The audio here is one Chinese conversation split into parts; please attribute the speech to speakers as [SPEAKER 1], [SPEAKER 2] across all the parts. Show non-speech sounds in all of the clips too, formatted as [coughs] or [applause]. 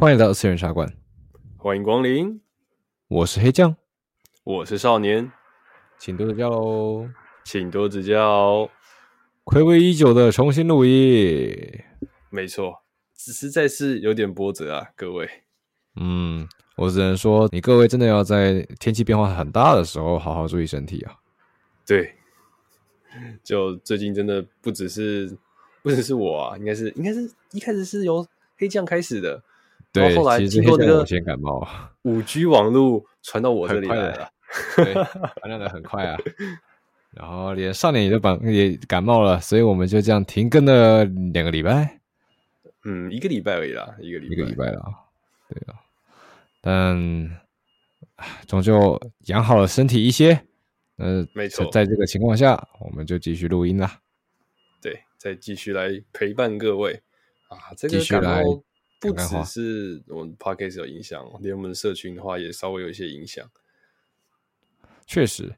[SPEAKER 1] 欢迎来到次元茶馆，
[SPEAKER 2] 欢迎光临。
[SPEAKER 1] 我是黑酱，
[SPEAKER 2] 我是少年，
[SPEAKER 1] 请多指教喽，
[SPEAKER 2] 请多指教。
[SPEAKER 1] 暌违已久的重新录音，
[SPEAKER 2] 没错，只实在是有点波折啊，各位。
[SPEAKER 1] 嗯，我只能说，你各位真的要在天气变化很大的时候，好好注意身体啊。
[SPEAKER 2] 对，就最近真的不只是，不只是我啊，应该是，应该是一开始是由黑酱开始的。
[SPEAKER 1] 对，
[SPEAKER 2] 后来经过这个
[SPEAKER 1] 先感冒，[laughs]
[SPEAKER 2] 五 G 网络传到我这里来了，
[SPEAKER 1] 对，[laughs] 传染的很快啊。然后连少年也都感也感冒了，所以我们就这样停更了两个礼拜。
[SPEAKER 2] 嗯，一个礼拜而已啦，一个礼拜，
[SPEAKER 1] 一个礼拜了。对啊，但终究养好了身体一些。嗯、呃，
[SPEAKER 2] 没错，
[SPEAKER 1] 在这个情况下，我们就继续录音啦。
[SPEAKER 2] 对，再继续来陪伴各位啊，这个感冒。不只是我们 Podcast 有影响，连我们社群的话也稍微有一些影响。
[SPEAKER 1] 确实，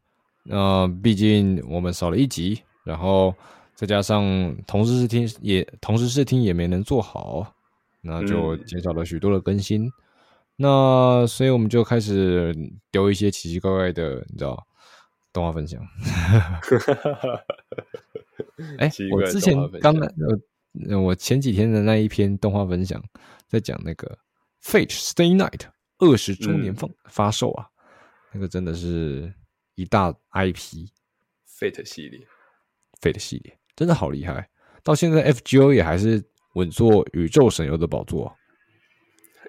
[SPEAKER 1] 呃，毕竟我们少了一集，然后再加上同时试听也同时试听也没能做好，那就减少了许多的更新。嗯、那所以我们就开始丢一些奇奇怪怪的，你知道，动画分享。[laughs] 哎、欸，我之前刚刚我前几天的那一篇动画分享，在讲那个《Fate Stay Night》二十周年发发售啊，嗯、那个真的是一大 IP，《
[SPEAKER 2] Fate》系列，《
[SPEAKER 1] Fate》系列真的好厉害，到现在 FGO 也还是稳坐宇宙神游的宝座，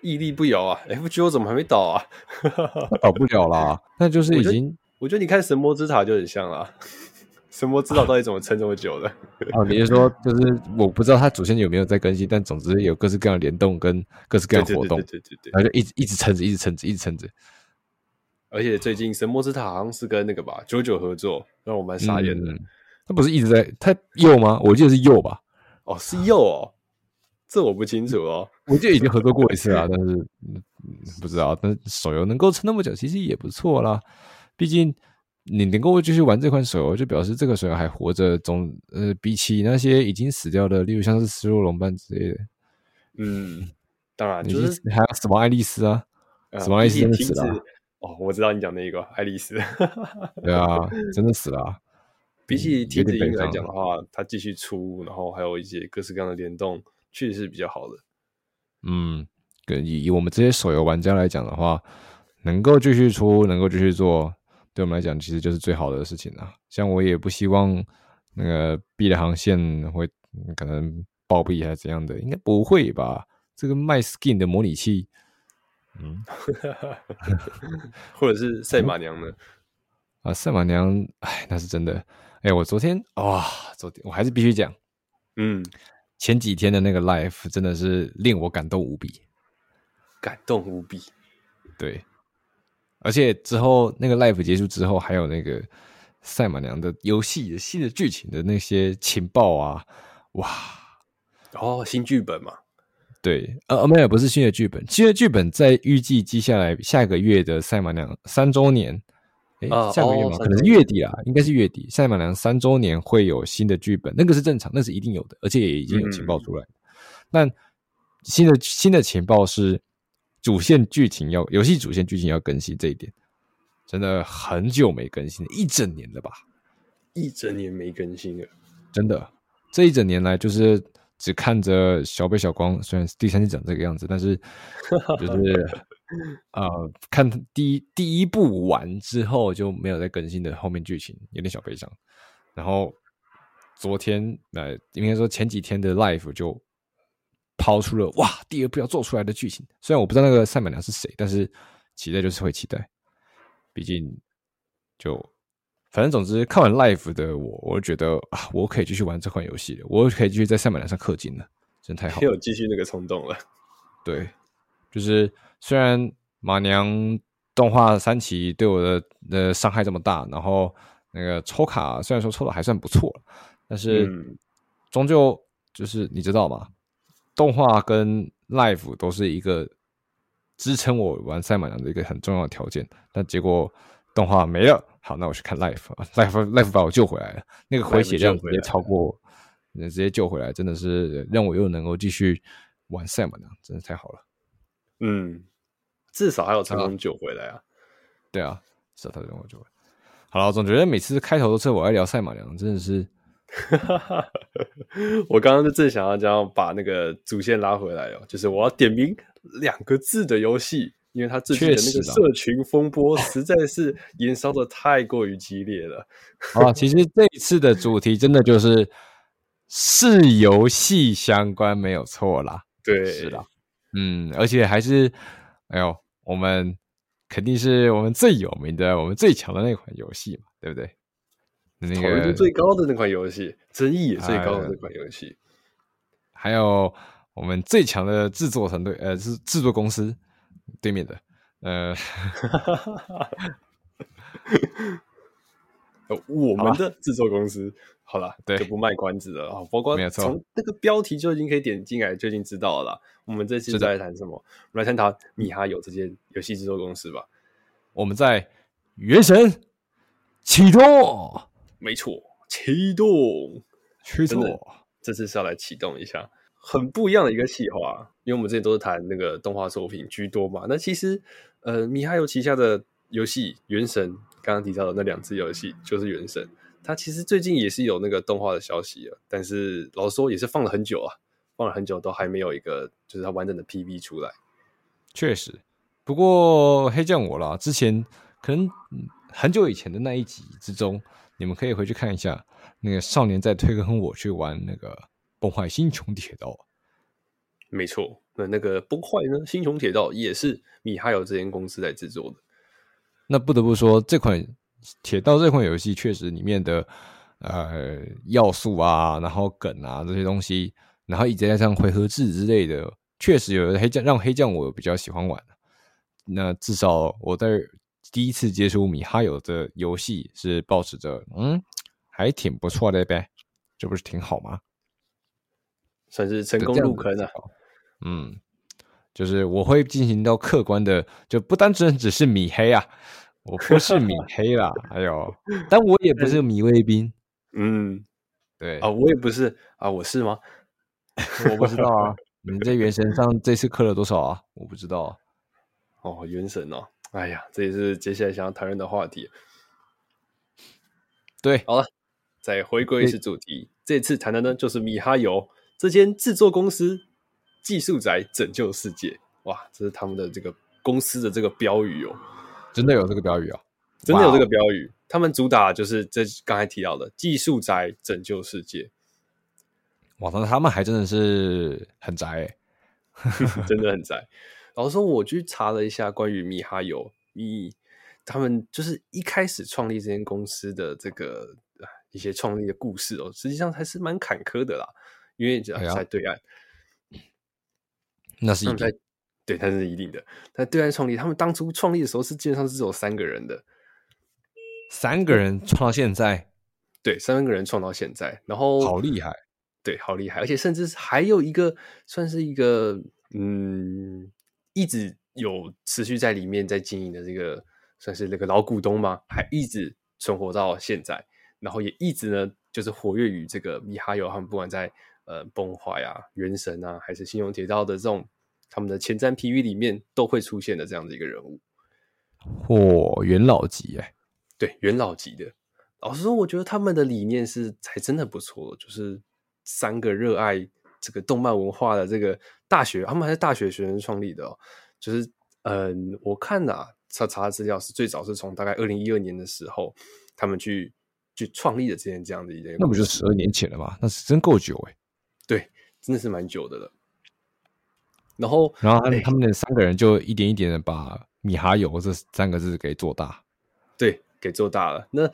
[SPEAKER 2] 屹立不摇啊！FGO 怎么还没倒啊？[laughs]
[SPEAKER 1] 倒不了啦，那就是已经
[SPEAKER 2] 我，我觉得你看《神魔之塔》就很像啦。神魔之岛到底怎么撑这么久的？
[SPEAKER 1] 哦，你是说，就是我不知道它主线有没有在更新，但总之有各式各样的联动跟各式各样的活动，对对对然后就一直一直撑着，一直撑着，一直撑着。
[SPEAKER 2] 而且最近神魔之塔好像是跟那个吧九九合作，让我蛮傻眼的。
[SPEAKER 1] 他不是一直在他右吗？我记得是右吧？
[SPEAKER 2] 哦，是右哦，这我不清楚哦。
[SPEAKER 1] 我记得已经合作过一次啊，但是不知道。但手游能够撑那么久，其实也不错啦，毕竟。你能够继续玩这款手游，就表示这个手游还活着。总呃，比起那些已经死掉的，例如像是失落龙伴之类的，
[SPEAKER 2] 嗯，当然
[SPEAKER 1] 就是还有什么爱丽丝啊，什么爱丽丝真的死了、啊。
[SPEAKER 2] 哦，我知道你讲那个爱丽丝。[laughs]
[SPEAKER 1] 对啊，真的死了、啊。
[SPEAKER 2] 比起停止音来讲的话，它继续出，然后还有一些各式各样的联动，确实是比较好的。
[SPEAKER 1] 嗯，跟以以我们这些手游玩家来讲的话，能够继续出，能够继续做。对我们来讲，其实就是最好的事情了。像我也不希望那个 B 的航线会可能暴毙还是怎样的，应该不会吧？这个卖 skin 的模拟器，嗯，[laughs]
[SPEAKER 2] 或者是赛马娘呢？
[SPEAKER 1] 啊，赛马娘，哎，那是真的。哎，我昨天哇，昨天我还是必须讲，
[SPEAKER 2] 嗯，
[SPEAKER 1] 前几天的那个 life 真的是令我感动无比，
[SPEAKER 2] 感动无比，
[SPEAKER 1] 对。而且之后那个 live 结束之后，还有那个赛马娘的游戏的新的剧情的那些情报啊，哇！
[SPEAKER 2] 哦，新剧本嘛？
[SPEAKER 1] 对，呃，没有，不是新的剧本，新的剧本在预计接下来下个月的赛马娘三周年，哎、呃，下个月吗？哦、可能是月底啦，应该是月底。赛马娘三周年会有新的剧本，那个是正常，那是一定有的，而且也已经有情报出来。嗯、但新的新的情报是。主线剧情要游戏主线剧情要更新，这一点真的很久没更新，一整年了吧？
[SPEAKER 2] 一整年没更新了，
[SPEAKER 1] 真的，这一整年来就是只看着小北小光，虽然第三季长这个样子，但是 [laughs] 就是呃，看第一第一部完之后就没有再更新的后面剧情，有点小悲伤。然后昨天呃，应该说前几天的 life 就。抛出了哇，第二部要做出来的剧情，虽然我不知道那个赛马娘是谁，但是期待就是会期待。毕竟就反正总之看完 Life 的我，我就觉得啊，我可以继续玩这款游戏了，我可以继续在赛马娘上氪金了，真太好了，
[SPEAKER 2] 有继续那个冲动了。
[SPEAKER 1] 对，就是虽然马娘动画三期对我的的伤害这么大，然后那个抽卡虽然说抽的还算不错，但是终究就是你知道吗？动画跟 live 都是一个支撑我玩赛马娘的一个很重要的条件，但结果动画没了，好，那我去看 life，life [laughs] life 把我救回来了，那个回血量直接超过，直接救回来，真的是让我又能够继续玩赛马娘，真的太好了。
[SPEAKER 2] 嗯，至少还有成功救回来啊。
[SPEAKER 1] 对啊，至少他成功救回来。好了，我总觉得每次开头都是我爱聊赛马娘，真的是。[laughs]
[SPEAKER 2] 我刚刚就正想要这样把那个主线拉回来哦，就是我要点名两个字的游戏，因为它最近的那个社群风波实在是延烧的太过于激烈了。
[SPEAKER 1] 啊，其实这一次的主题真的就是是游戏相关，没有错啦。[laughs]
[SPEAKER 2] 对，
[SPEAKER 1] 是啦，嗯，而且还是，哎呦，我们肯定是我们最有名的、我们最强的那款游戏嘛，对不对？
[SPEAKER 2] 讨论度最高的那款游戏，争议也最高的那款游戏，
[SPEAKER 1] 还有我们最强的制作团队，呃，是制作公司对面的，呃，[laughs]
[SPEAKER 2] 我们的制作公司，好了，对，就不卖关子了啊，包括从那个标题就已经可以点进来，就已经知道了啦。我们这次在谈什么？我们来探讨米哈游这间游戏制作公司吧。
[SPEAKER 1] 我们在原神启动。
[SPEAKER 2] 没错，启动，
[SPEAKER 1] 驱动，
[SPEAKER 2] 这次是要来启动一下，很不一样的一个企划。因为我们之前都是谈那个动画作品居多嘛。那其实，呃，米哈游旗下的游戏《原神》，刚刚提到的那两支游戏就是《原神》，它其实最近也是有那个动画的消息了。但是老实说，也是放了很久啊，放了很久都还没有一个就是它完整的 PV 出来。
[SPEAKER 1] 确实，不过黑酱我啦，之前可能很久以前的那一集之中。你们可以回去看一下，那个少年在推坑我去玩那个崩坏星穹铁道。
[SPEAKER 2] 没错，那那个崩坏呢？星穹铁道也是米哈游这间公司来制作的。
[SPEAKER 1] 那不得不说，这款铁道这款游戏确实里面的呃要素啊，然后梗啊这些东西，然后一直在上回合制之类的，确实有黑酱让黑酱我比较喜欢玩。那至少我在。第一次接触米哈游的游戏是保持着嗯，还挺不错的呗，这不是挺好吗？
[SPEAKER 2] 算是成功入坑了。
[SPEAKER 1] 嗯，就是我会进行到客观的，就不单纯只是米黑啊，我不是米黑啦，[laughs] 还有，但我也不是米卫兵。
[SPEAKER 2] 嗯，
[SPEAKER 1] 对
[SPEAKER 2] 啊，我也不是啊，我是吗？[laughs]
[SPEAKER 1] 我不知道啊，[laughs] 你在原神上这次氪了多少啊？我不知道啊。
[SPEAKER 2] 哦，原神哦。哎呀，这也是接下来想要谈论的话题。
[SPEAKER 1] 对，
[SPEAKER 2] 好了，再回归一次主题。这次谈的呢，就是米哈游这间制作公司，技术宅拯救世界。哇，这是他们的这个公司的这个标语哦，
[SPEAKER 1] 真的有这个标语啊，
[SPEAKER 2] 真的有这个标语。他们主打就是这刚才提到的技术宅拯救世界。
[SPEAKER 1] 哇，那他们还真的是很宅，[laughs] [laughs]
[SPEAKER 2] 真的很宅。老实说，我去查了一下关于米哈游，米他们就是一开始创立这间公司的这个一些创立的故事哦，实际上还是蛮坎坷的啦。因为在对岸，
[SPEAKER 1] 哎、那是一定
[SPEAKER 2] 对，那是一定的。在对岸创立，他们当初创立的时候是基本上是只有三个人的，
[SPEAKER 1] 三个人创到现在，
[SPEAKER 2] 对，三个人创到现在，然后
[SPEAKER 1] 好厉害，
[SPEAKER 2] 对，好厉害，而且甚至还有一个算是一个嗯。一直有持续在里面在经营的这个算是那个老股东吗？还一直存活到现在，然后也一直呢就是活跃于这个米哈游，他们不管在呃崩坏啊、原神啊，还是星穹铁道的这种他们的前瞻 PV 里面都会出现的这样的一个人物。
[SPEAKER 1] 嚯，元老级哎，
[SPEAKER 2] 对，元老级的。老实说，我觉得他们的理念是还真的不错，就是三个热爱。这个动漫文化的这个大学，他们还是大学学生创立的哦。就是，嗯，我看呐、啊，查查的资料是最早是从大概二零一二年的时候，他们去去创立的这件这样的一件，
[SPEAKER 1] 那不就十二年前了吗？那是真够久哎。
[SPEAKER 2] 对，真的是蛮久的了。然后，
[SPEAKER 1] 然后他们他们那三个人就一点一点的把米哈游这三个字给做大，
[SPEAKER 2] 对，给做大了。那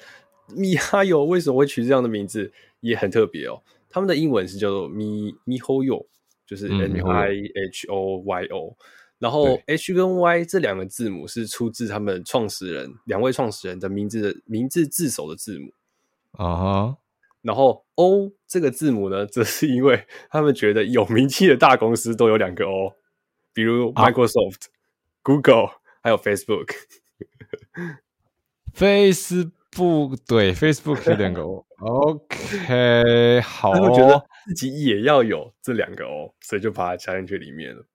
[SPEAKER 2] 米哈游为什么会取这样的名字，也很特别哦。他们的英文是叫做 Mi MiHoYo，就是 M I H O Y O，、嗯、然后 H 跟 Y 这两个字母是出自他们创始人两位创始人的名字的名字字首的字母。
[SPEAKER 1] 啊哈，
[SPEAKER 2] 然后 O 这个字母呢，则是因为他们觉得有名气的大公司都有两个 O，比如 Microsoft、啊、Google 还有 Facebook。[laughs]
[SPEAKER 1] Face 不对，Facebook 有两个 [laughs] O，OK，好，
[SPEAKER 2] 他们觉得自己也要有这两个 O，所以就把它加进去里面了。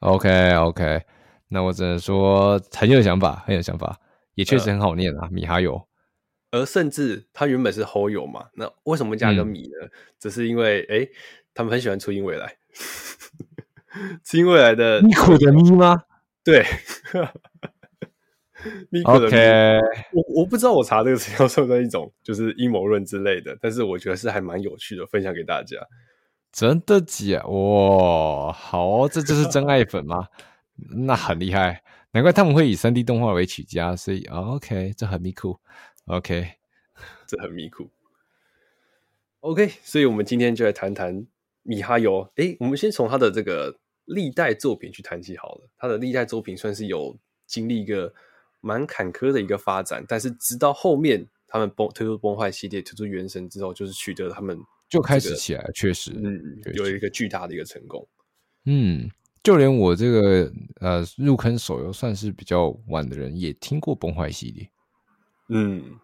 [SPEAKER 1] OK OK，那我只能说很有想法，很有想法，也确实很好念啊，呃、米哈游。
[SPEAKER 2] 而甚至它原本是 Hoyo 嘛，那为什么加个米呢？嗯、只是因为哎，他们很喜欢初音未来，[laughs] 初音未来的
[SPEAKER 1] 咪咕的咪吗？
[SPEAKER 2] 对。
[SPEAKER 1] OK，
[SPEAKER 2] 我我不知道我查这个词要算不算一种就是阴谋论之类的，但是我觉得是还蛮有趣的，分享给大家。
[SPEAKER 1] 真的假？哇，好哦，这就是真爱粉吗？那很厉害，难怪他们会以三 D 动画为起家，所以 OK，这很迷酷。OK，[laughs]
[SPEAKER 2] 这很迷酷。OK，所以我们今天就来谈谈米哈游。诶，我们先从他的这个历代作品去谈起好了。他的历代作品算是有经历一个。蛮坎坷的一个发展，但是直到后面他们崩推出崩坏系列，推出原神之后，就是取得了他们、这个、
[SPEAKER 1] 就开始起来，确实，
[SPEAKER 2] 嗯，实有一个巨大的一个成功。
[SPEAKER 1] 嗯，就连我这个呃入坑手游算是比较晚的人，也听过崩坏系列。
[SPEAKER 2] 嗯，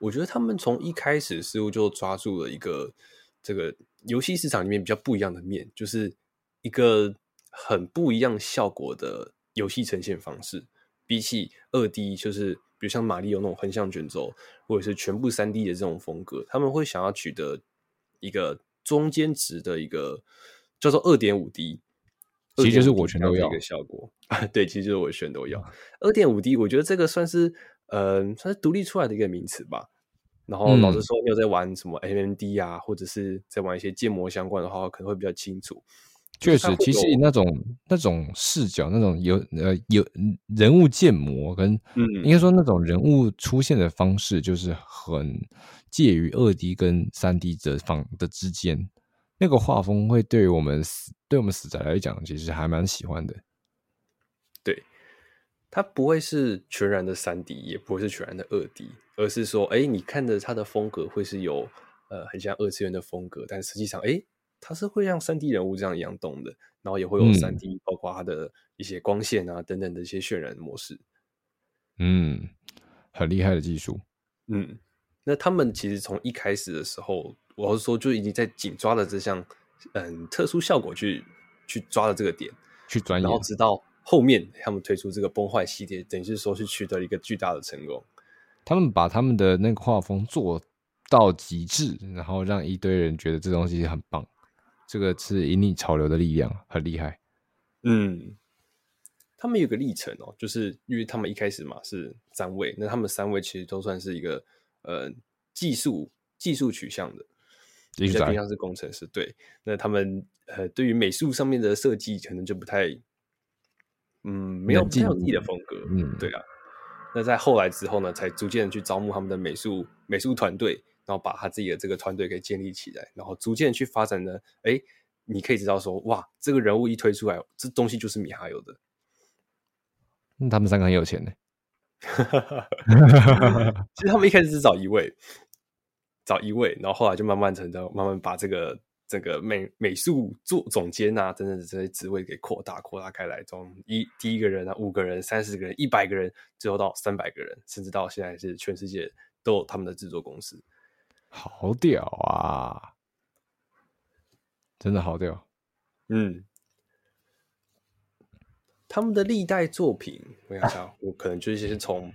[SPEAKER 2] 我觉得他们从一开始似乎就抓住了一个这个游戏市场里面比较不一样的面，就是一个很不一样效果的游戏呈现方式。比起二 D，就是比如像马里奥那种横向卷轴，或者是全部三 D 的这种风格，他们会想要取得一个中间值的一个叫做二点五 D，
[SPEAKER 1] 其实就是我全都要
[SPEAKER 2] 一个效果啊。[laughs] 对，其实就是我全都要二点五 D。我觉得这个算是嗯、呃，算是独立出来的一个名词吧。然后老实说，你有在玩什么 MMD 啊，或者是在玩一些建模相关的话，可能会比较清楚。
[SPEAKER 1] 确实，其实那种那种视角，那种有呃有人物建模跟，嗯，应该说那种人物出现的方式，就是很介于二 D 跟三 D 的方的之间，那个画风会对于我们死对我们死宅来讲，其实还蛮喜欢的。
[SPEAKER 2] 对，它不会是全然的三 D，也不会是全然的二 D，而是说，哎，你看着它的风格会是有呃很像二次元的风格，但实际上，哎。它是会像三 D 人物这样一样动的，然后也会有三 D，包括它的一些光线啊等等的一些渲染模式。
[SPEAKER 1] 嗯，很厉害的技术。
[SPEAKER 2] 嗯，那他们其实从一开始的时候，我要说就已经在紧抓了这项嗯特殊效果去去抓了这个点，
[SPEAKER 1] 去钻研，
[SPEAKER 2] 然后直到后面他们推出这个崩坏系列，等于是说是取得了一个巨大的成功。
[SPEAKER 1] 他们把他们的那个画风做到极致，然后让一堆人觉得这东西很棒。这个是引领潮流的力量，很厉害。
[SPEAKER 2] 嗯，他们有个历程哦，就是因为他们一开始嘛是三位，那他们三位其实都算是一个呃技术技术取向的，比较偏向是工程师。对，那他们呃对于美术上面的设计可能就不太，嗯，没有没有自己的风格。嗯，对啊。那在后来之后呢，才逐渐去招募他们的美术美术团队。然后把他自己的这个团队给建立起来，然后逐渐去发展呢。哎，你可以知道说，哇，这个人物一推出来，这东西就是米哈游的。
[SPEAKER 1] 嗯，他们三个很有钱呢。[laughs]
[SPEAKER 2] 其实他们一开始是找一位，找一位，然后后来就慢慢成长，慢慢把这个这个美美术做总监啊，等等的这些职位给扩大扩大开来，从一第一个人啊，五个人、三十个人、一百个人，最后到三百个人，甚至到现在是全世界都有他们的制作公司。
[SPEAKER 1] 好屌啊！真的好屌。
[SPEAKER 2] 嗯，他们的历代作品，我想想，[laughs] 我可能就是先从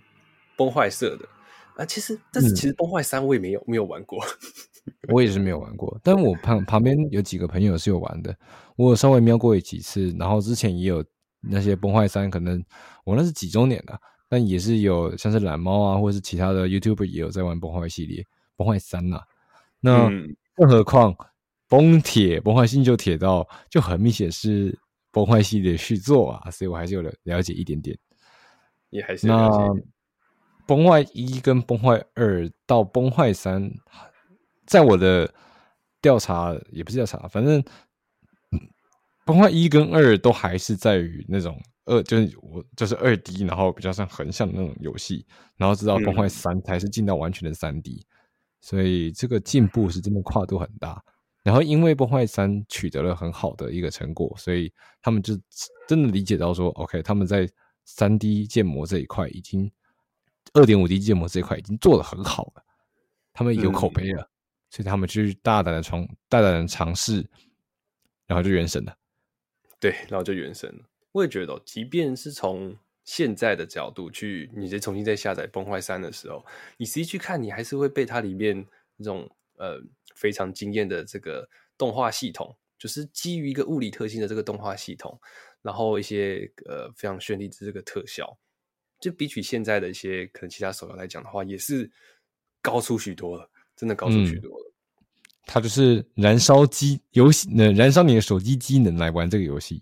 [SPEAKER 2] 崩坏社的啊。其实，但是其实崩坏三我也没有、嗯、没有玩过，[laughs]
[SPEAKER 1] 我也是没有玩过。但我旁旁边有几个朋友是有玩的，我有稍微瞄过几次。然后之前也有那些崩坏三，可能我那是几周年的，但也是有像是懒猫啊，或者是其他的 YouTuber 也有在玩崩坏系列。崩坏三呐，那更何况崩铁崩坏星球铁道就很明显是崩坏系列续作啊，所以我还是有了了解一点点。
[SPEAKER 2] 也还是
[SPEAKER 1] 那崩坏一跟崩坏二到崩坏三，在我的调查也不是调查，反正崩坏一跟二都还是在于那种二，就是我就是二 D，然后比较像横向的那种游戏，然后直到崩坏三才是进到完全的三 D。所以这个进步是真的跨度很大，然后因为崩坏三取得了很好的一个成果，所以他们就真的理解到说，OK，他们在三 D 建模这一块已经二点五 D 建模这一块已经做得很好了，他们有口碑了，嗯、所以他们去大胆的尝大胆的尝试，然后就原神了。
[SPEAKER 2] 对，然后就原神了。我也觉得，即便是从现在的角度去，你再重新再下载《崩坏三》的时候，你实际去看，你还是会被它里面那种呃非常惊艳的这个动画系统，就是基于一个物理特性的这个动画系统，然后一些呃非常绚丽的这个特效，就比起现在的一些可能其他手游来讲的话，也是高出许多了，真的高出许多了。嗯
[SPEAKER 1] 它就是燃烧机游戏，能燃烧你的手机机能来玩这个游戏。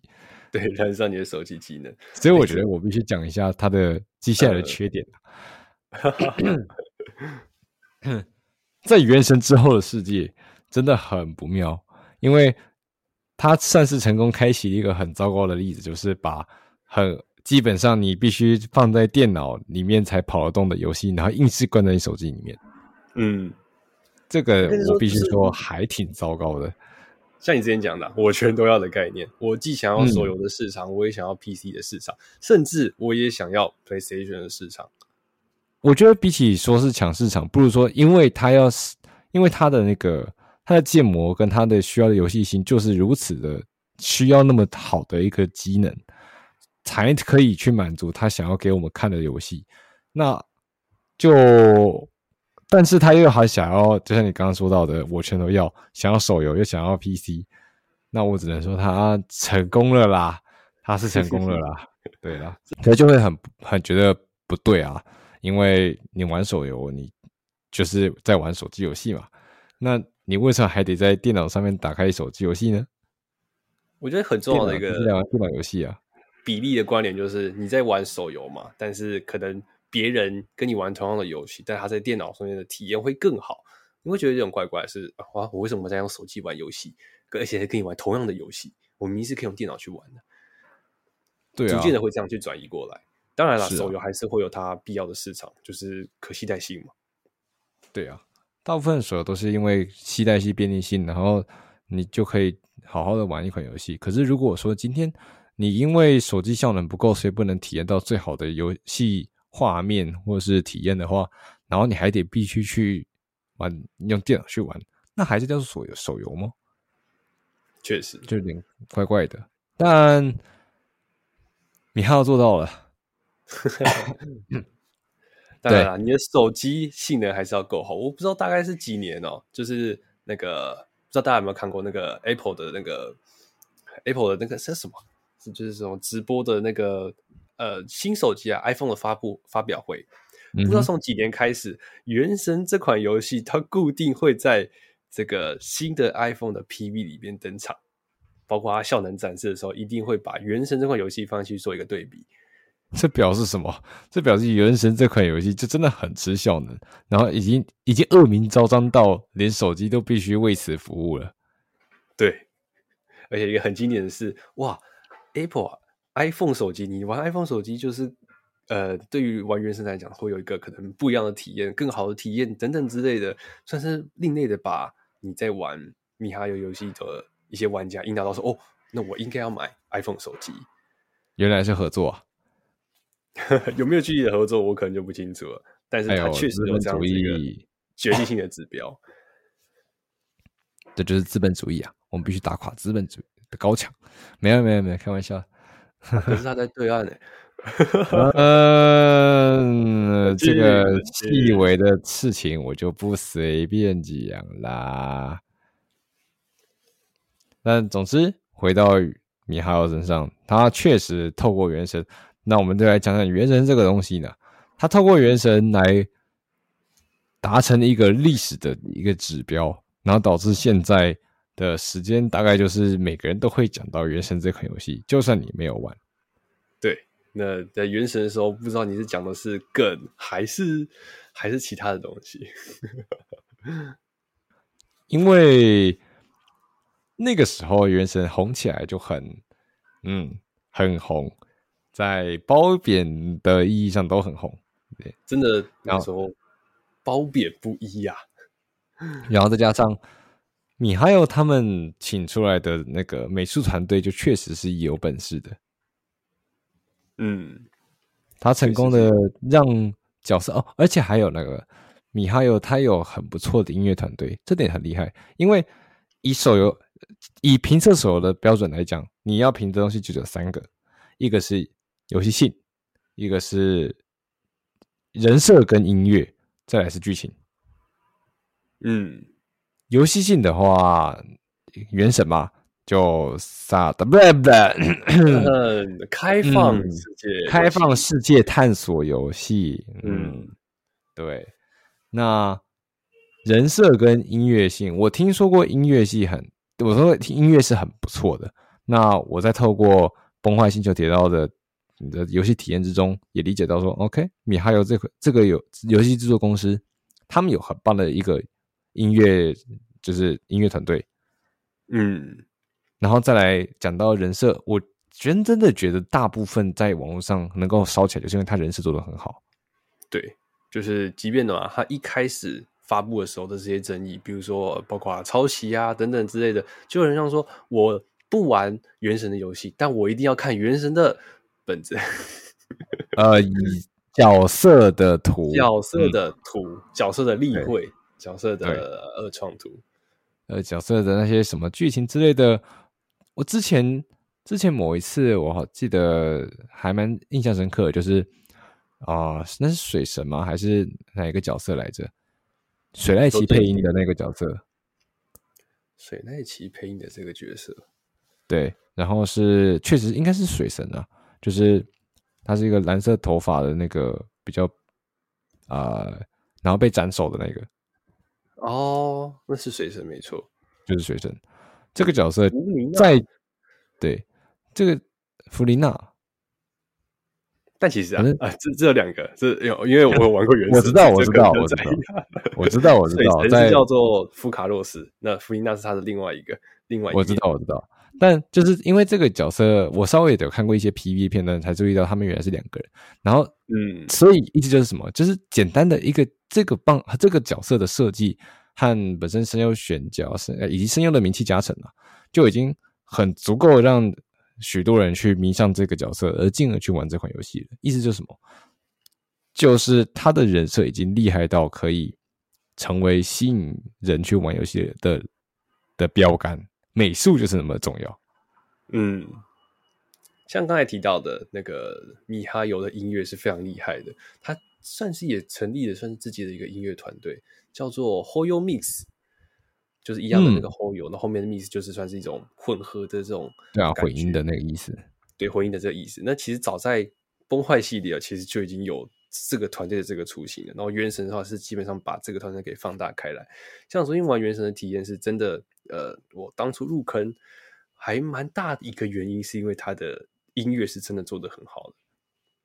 [SPEAKER 2] 对，燃烧你的手机技能。
[SPEAKER 1] 所以我觉得我必须讲一下它的 [laughs] 接下来的缺点。呃、[laughs] 在原神之后的世界真的很不妙，因为它算是成功开启一个很糟糕的例子，就是把很基本上你必须放在电脑里面才跑得动的游戏，然后硬是关在你手机里面。嗯。这个我必须说还挺糟糕的，
[SPEAKER 2] 像你之前讲的，我全都要的概念，我既想要手游的市场，嗯，我也想要 PC 的市场，甚至我也想要 PlayStation 的市场。
[SPEAKER 1] 我觉得比起说是抢市场，不如说，因为它要是，因为它的那个它的建模跟它的需要的游戏性就是如此的需要那么好的一个机能，才可以去满足他想要给我们看的游戏，那就。但是他又还想要，就像你刚刚说到的，我全都要，想要手游又想要 PC，那我只能说他成功了啦，他是成功了啦，[laughs] 对啦，他就会很很觉得不对啊，因为你玩手游，你就是在玩手机游戏嘛，那你为什么还得在电脑上面打开手机游戏呢？
[SPEAKER 2] 我觉得很重要的一个
[SPEAKER 1] 电脑电脑游戏啊，
[SPEAKER 2] 比例的关联就是你在玩手游嘛，但是可能。别人跟你玩同样的游戏，但他在电脑上面的体验会更好。你会觉得这种怪怪是啊，我为什么在用手机玩游戏，而且还跟你玩同样的游戏？我明明是可以用电脑去玩的。对啊，逐渐的会这样去转移过来。当然了，手游还是会有它必要的市场，就是可携带性嘛。
[SPEAKER 1] 对啊，大部分手游都是因为携带性便利性，然后你就可以好好的玩一款游戏。可是如果说今天你因为手机效能不够，所以不能体验到最好的游戏。画面或者是体验的话，然后你还得必须去玩，用电脑去玩，那还是叫做手游手游吗？
[SPEAKER 2] 确实，
[SPEAKER 1] 就有点怪怪的。但米哈游做到了。[laughs] [laughs]
[SPEAKER 2] 当然了，你的手机性能还是要够好。我不知道大概是几年哦，就是那个不知道大家有没有看过那个 Apple 的那个 Apple 的那个是什么？是就是这种直播的那个。呃，新手机啊，iPhone 的发布发表会，不知道从几年开始，嗯，《原神》这款游戏它固定会在这个新的 iPhone 的 PV 里边登场，包括它效能展示的时候，一定会把《原神》这款游戏放进去做一个对比。
[SPEAKER 1] 这表示什么？这表示《原神》这款游戏就真的很吃效能，然后已经已经恶名昭彰到连手机都必须为此服务了。
[SPEAKER 2] 对，而且一个很经典的是，哇，Apple 啊。iPhone 手机，你玩 iPhone 手机就是，呃，对于玩原神来讲，会有一个可能不一样的体验，更好的体验等等之类的，算是另类的把你在玩米哈游游戏的一些玩家引导到说，哦，那我应该要买 iPhone 手机。
[SPEAKER 1] 原来是合作啊，[laughs]
[SPEAKER 2] 有没有具体的合作，我可能就不清楚了。但是它确实有这样子一个决定性的指标，[laughs]
[SPEAKER 1] 这就是资本主义啊！我们必须打垮资本主义的高墙。没有没有没有，开玩笑。[laughs]
[SPEAKER 2] 可是他在对岸呢、[laughs] [laughs] 欸。
[SPEAKER 1] 嗯，这个细微的事情我就不随便讲啦。但总之，回到米哈游身上，他确实透过原神。那我们就来讲讲原神这个东西呢。他透过原神来达成一个历史的一个指标，然后导致现在。的时间大概就是每个人都会讲到《原神》这款游戏，就算你没有玩。
[SPEAKER 2] 对，那在《原神》的时候，不知道你是讲的是梗，还是还是其他的东西？[laughs]
[SPEAKER 1] 因为那个时候《原神》红起来就很，嗯，很红，在褒贬的意义上都很红。对，
[SPEAKER 2] 真的那时候褒贬不一呀、
[SPEAKER 1] 啊。[laughs] 然后再加上。米哈游他们请出来的那个美术团队，就确实是有本事的。
[SPEAKER 2] 嗯，
[SPEAKER 1] 他成功的让角色哦，而且还有那个米哈游，他有很不错的音乐团队，这点很厉害。因为以手游以评测手游的标准来讲，你要评的东西就只有三个，一个是游戏性，一个是人设跟音乐，再来是剧情。
[SPEAKER 2] 嗯，
[SPEAKER 1] 游戏性的话，原神嘛，就啥的，不对不对，
[SPEAKER 2] 开放世界，
[SPEAKER 1] 嗯、开放世界探索游戏。嗯，
[SPEAKER 2] 嗯
[SPEAKER 1] 对。那人设跟音乐性，我听说过音乐系很，我说听音乐是很不错的。那我在透过崩坏星球铁道的你的游戏体验之中，也理解到说，OK，米哈游这个这个游游戏制作公司，他们有很棒的一个。音乐就是音乐团队，
[SPEAKER 2] 嗯，
[SPEAKER 1] 然后再来讲到人设，我真真的觉得大部分在网络上能够烧起来，就是因为他人设做的很好。
[SPEAKER 2] 对，就是即便的话，他一开始发布的时候的这些争议，比如说包括抄袭啊等等之类的，就有人像说我不玩原神的游戏，但我一定要看原神的本子。
[SPEAKER 1] 呃，以角色的图，[laughs]
[SPEAKER 2] 角色的图，嗯、角色的例会。角色的二创图，
[SPEAKER 1] 呃，角色的那些什么剧情之类的，我之前之前某一次我好记得还蛮印象深刻，就是啊、呃，那是水神吗？还是哪一个角色来着？水濑奇配音的那个角色，
[SPEAKER 2] 水濑奇配音的这个角色，
[SPEAKER 1] 对，然后是确实应该是水神啊，就是他是一个蓝色头发的那个比较啊、呃，然后被斩首的那个。
[SPEAKER 2] 哦，那是水神没错，
[SPEAKER 1] 就是水神这个角色在对这个弗琳娜，
[SPEAKER 2] 但其实啊啊，这这两个这有，因为我有玩过原 [laughs] 神，
[SPEAKER 1] 我知道我 [laughs] 知道我知道我知道我知道，
[SPEAKER 2] 水神是叫做夫卡洛斯，那弗琳娜是他的另外一个另外一个，
[SPEAKER 1] 我知道我知道，但就是因为这个角色，我稍微也有看过一些 PV 片段，才注意到他们原来是两个人，然后嗯，所以意思就是什么，就是简单的一个。这个棒，这个角色的设计和本身声优选角是以及声优的名气加成啊，就已经很足够让许多人去迷上这个角色，而进而去玩这款游戏了。意思就是什么？就是他的人设已经厉害到可以成为吸引人去玩游戏的的标杆，美术就是那么重要。
[SPEAKER 2] 嗯，像刚才提到的那个米哈游的音乐是非常厉害的，他。算是也成立了，算是自己的一个音乐团队，叫做 Hoyo Mix，就是一样的那个 Hoyo，那、嗯、后面的 Mix 就是算是一种混合的这种
[SPEAKER 1] 对啊混音的那个意思，
[SPEAKER 2] 对混音的这个意思。那其实早在崩坏系列啊，其实就已经有这个团队的这个雏形的。然后原神的话是基本上把这个团队给放大开来。像昨天玩原神的体验是真的，呃，我当初入坑还蛮大的一个原因，是因为它的音乐是真的做得很好的。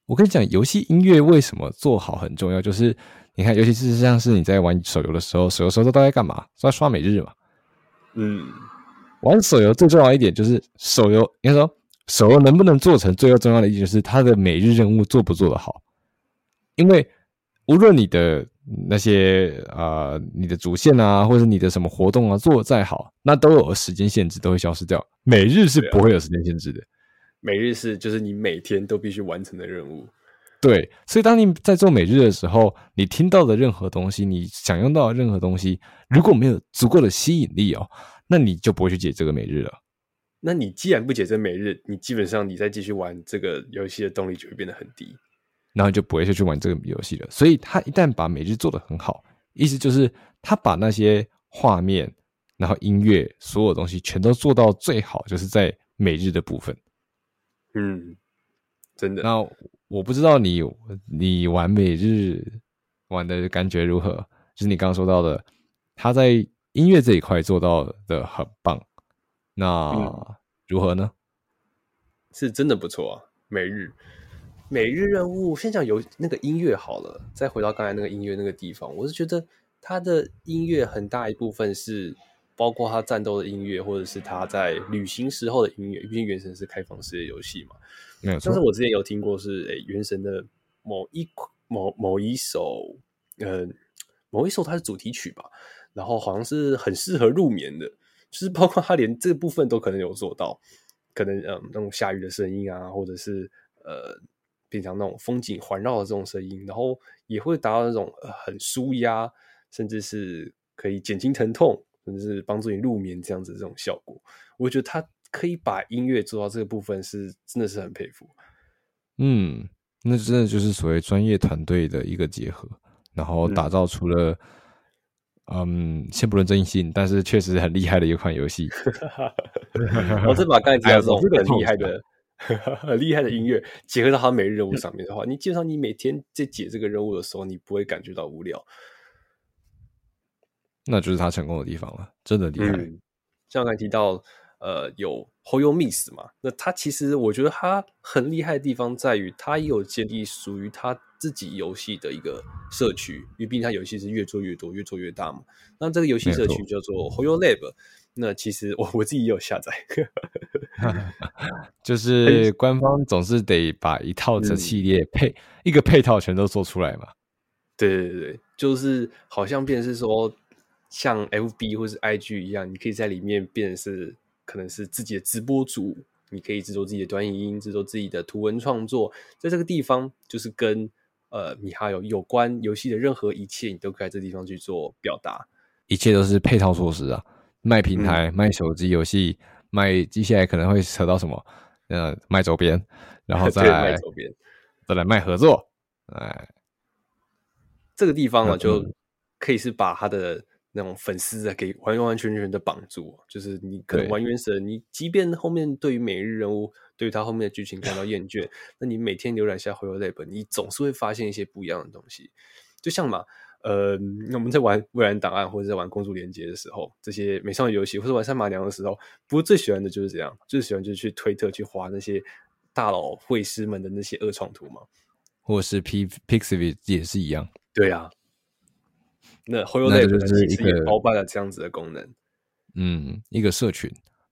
[SPEAKER 1] 我跟你讲，游戏音乐为什么做好很重要。就是你看，尤其是像是你在玩手游的时候，手游时候都在干嘛？都在刷每日嘛。
[SPEAKER 2] 嗯，
[SPEAKER 1] 玩手游最重要一点就是手游，应该说手游能不能做成，最要重要的一点就是它的每日任务做不做得好。因为无论你的那些啊、呃，你的主线啊，或者你的什么活动啊，做的再好，那都有时间限制，都会消失掉。每日是不会有时间限制的。
[SPEAKER 2] 每日是就是你每天都必须完成的任务，
[SPEAKER 1] 对，所以当你在做每日的时候，你听到的任何东西，你想用到的任何东西，如果没有足够的吸引力哦，那你就不会去解这个每日了。
[SPEAKER 2] 那你既然不解这每日，你基本上你再继续玩这个游戏的动力就会变得很低，
[SPEAKER 1] 然后就不会再去玩这个游戏了。所以他一旦把每日做得很好，意思就是他把那些画面、然后音乐所有东西全都做到最好，就是在每日的部分。
[SPEAKER 2] 嗯，真的。
[SPEAKER 1] 那我不知道你你玩每日玩的感觉如何？就是你刚刚说到的，他在音乐这一块做到的很棒。那如何呢？
[SPEAKER 2] 嗯，是真的不错啊！每日每日任务，先讲有那个音乐好了，再回到刚才那个音乐那个地方，我是觉得他的音乐很大一部分是。包括他战斗的音乐，或者是他在旅行时候的音乐，毕竟《原神》是开放式的游戏嘛。
[SPEAKER 1] 没有。
[SPEAKER 2] 但是我之前有听过是，诶、欸，《原神》的某一某某一首，呃，某一首它的主题曲吧，然后好像是很适合入眠的，就是包括他连这部分都可能有做到，可能嗯，那种下雨的声音啊，或者是呃，平常那种风景环绕的这种声音，然后也会达到那种、呃、很舒压，甚至是可以减轻疼痛。甚至是帮助你入眠这样子的这种效果，我觉得他可以把音乐做到这个部分是，是真的是很佩服。
[SPEAKER 1] 嗯，那真的就是所谓专业团队的一个结合，然后打造出了，嗯，嗯先不论争议性，但是确实很厉害的一款游戏。
[SPEAKER 2] 我 [laughs] 这把刚才提到这种很厉害的、很 [laughs] 厉害的音乐结合到他每日任务上面的话，你基本上你每天在解这个任务的时候，你不会感觉到无聊。
[SPEAKER 1] 那就是他成功的地方了，真的厉害。
[SPEAKER 2] 嗯、像刚才提到，呃，有 Hoyo Miss 嘛，那他其实我觉得他很厉害的地方在于，他也有建立属于他自己游戏的一个社区，因为毕竟他游戏是越做越多，越做越大嘛。那这个游戏社区叫做 Hoyo Lab，那其实我我自己也有下载，[laughs]
[SPEAKER 1] 就是官方总是得把一套的系列配、嗯、一个配套全都做出来嘛。
[SPEAKER 2] 对对对，就是好像变成是说。像 FB 或是 IG 一样，你可以在里面变成是可能是自己的直播主，你可以制作自己的短影音，制作自己的图文创作，在这个地方就是跟呃米哈游有关游戏的任何一切，你都可以在这个地方去做表达，
[SPEAKER 1] 一切都是配套措施啊，卖平台、嗯、卖手机游戏、卖接下来可能会扯到什么，呃，卖周边，然后 [laughs] 再来卖周边，再来卖合作，哎，
[SPEAKER 2] 这个地方啊，就可以是把他的。那种粉丝啊，给完完全全的绑住，就是你可能玩原神，你即便后面对于每日任务，对于他后面的剧情感到厌倦，[laughs] 那你每天浏览下 Hoyo Lab，你总是会发现一些不一样的东西。就像嘛，呃，那我们在玩蔚蓝档案或者在玩公主连接的时候，这些美少女游戏或者玩三马娘的时候，不过最喜欢的就是这样，最喜欢就是去推特去划那些大佬会师们的那些恶创图嘛，
[SPEAKER 1] 或者是 P Pixiv 也是一样，
[SPEAKER 2] 对啊。那 Lab 就是一个包办了这样子的功能，
[SPEAKER 1] 嗯，一个社群，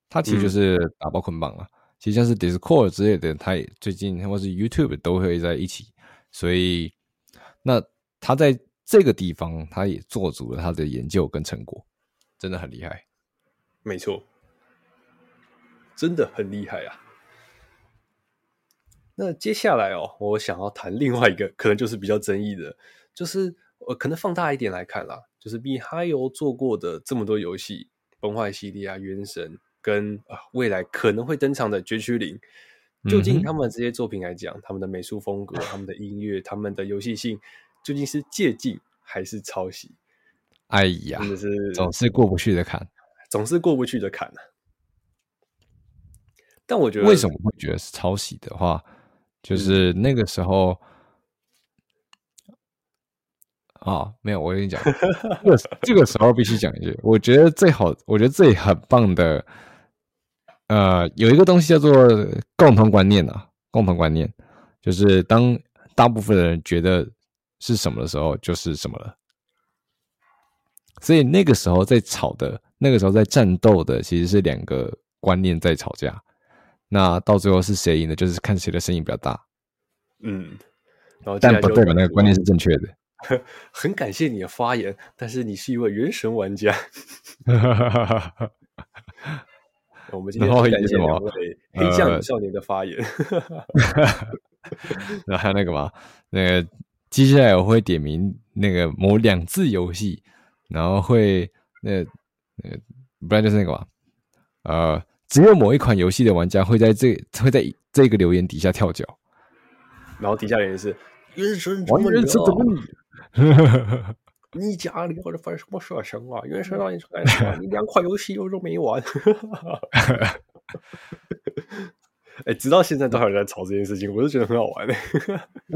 [SPEAKER 1] 它其实就是打包捆绑啊。嗯、其实像是 Discord 之类的，它也最近或是 YouTube 都会在一起，所以那它在这个地方，他也做足了他的研究跟成果，真的很厉害。
[SPEAKER 2] 没错，真的很厉害啊。那接下来哦，我想要谈另外一个，可能就是比较争议的，就是。呃，可能放大一点来看啦，就是米哈游做过的这么多游戏，崩坏系列啊、原神跟啊未来可能会登场的绝区零，究竟他们这些作品来讲，他们的美术风格、他们的音乐、他们的游戏性，究竟是借鉴还是抄袭？
[SPEAKER 1] 哎呀，真的是总是过不去的坎，
[SPEAKER 2] 总是过不去的坎啊。但我觉得，
[SPEAKER 1] 为什么会觉得是抄袭的话，就是那个时候。啊、哦，没有，我跟你讲，这个 [laughs] 这个时候必须讲一句，我觉得最好，我觉得最很棒的，呃，有一个东西叫做共同观念啊，共同观念就是当大部分的人觉得是什么的时候，就是什么了。所以那个时候在吵的，那个时候在战斗的，其实是两个观念在吵架。那到最后是谁赢的，就是看谁的声音比较大。
[SPEAKER 2] 嗯，
[SPEAKER 1] 但不代表那个观念是正确的。[laughs]
[SPEAKER 2] 很感谢你的发言，但是你是一位原神玩家。[laughs] 我们今天很感谢两位黑将少年的发言。[laughs]
[SPEAKER 1] 然后还有那个嘛，那个接下来我会点名那个某两字游戏，然后会那个、那不然就是那个嘛，呃，只有某一款游戏的玩家会在这会在这个留言底下跳脚，
[SPEAKER 2] 然后底下留言是原神
[SPEAKER 1] 玩原神怎么你？
[SPEAKER 2] 你家里或者发生什么事情啊？原神让你出来你两款游戏我都没玩。哎，直到现在都还有人在吵这件事情，我就觉得很好玩的，